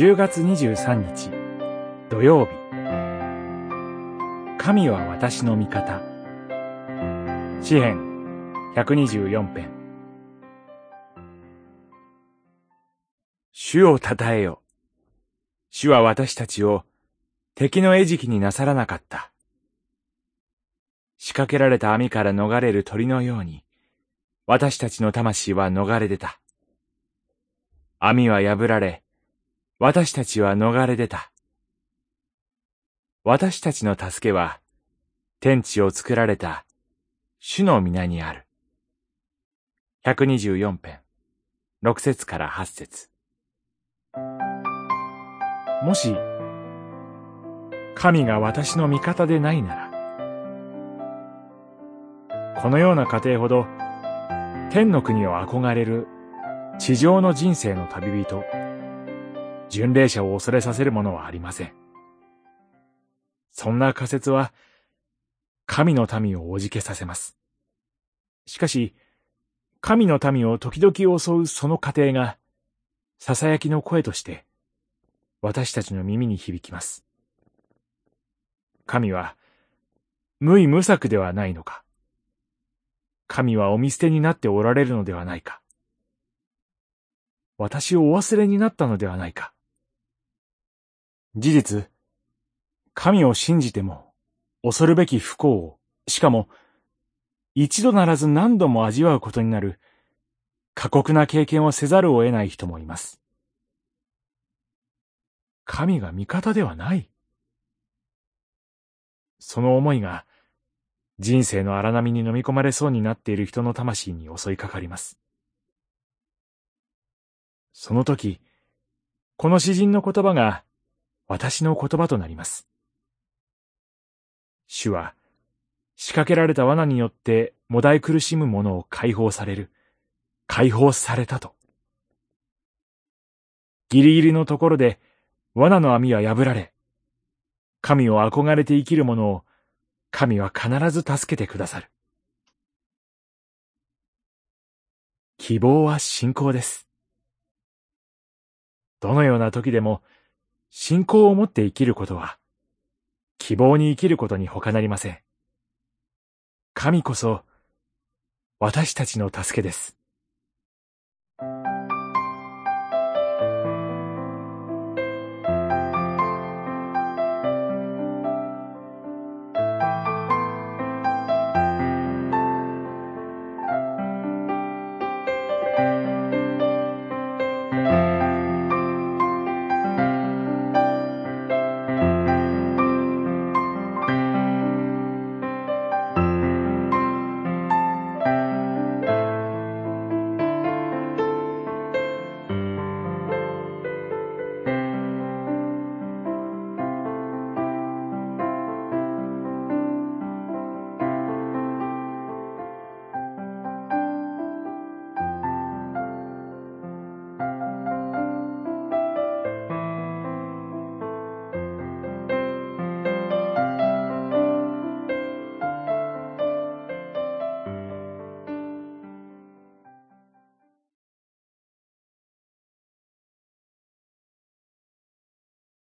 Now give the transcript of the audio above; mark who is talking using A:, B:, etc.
A: 10月23日土曜日神は私の味方詩編124編主を称えよ。主は私たちを敵の餌食になさらなかった。仕掛けられた網から逃れる鳥のように、私たちの魂は逃れ出た。網は破られ、私たちは逃れ出た。私たちの助けは、天地を作られた、主の皆にある。124編、6節から8節もし、神が私の味方でないなら、このような家庭ほど、天の国を憧れる地上の人生の旅人、巡礼者を恐れさせるものはありません。そんな仮説は、神の民をおじけさせます。しかし、神の民を時々襲うその過程が、囁きの声として、私たちの耳に響きます。神は、無為無策ではないのか。神はお見捨てになっておられるのではないか。私をお忘れになったのではないか。事実、神を信じても、恐るべき不幸を、しかも、一度ならず何度も味わうことになる、過酷な経験をせざるを得ない人もいます。神が味方ではない。その思いが、人生の荒波に飲み込まれそうになっている人の魂に襲いかかります。その時、この詩人の言葉が私の言葉となります。主は、仕掛けられた罠によってもだい苦しむ者を解放される。解放されたと。ギリギリのところで罠の網は破られ、神を憧れて生きる者を神は必ず助けてくださる。希望は信仰です。どのような時でも、信仰を持って生きることは、希望に生きることに他なりません。神こそ、私たちの助けです。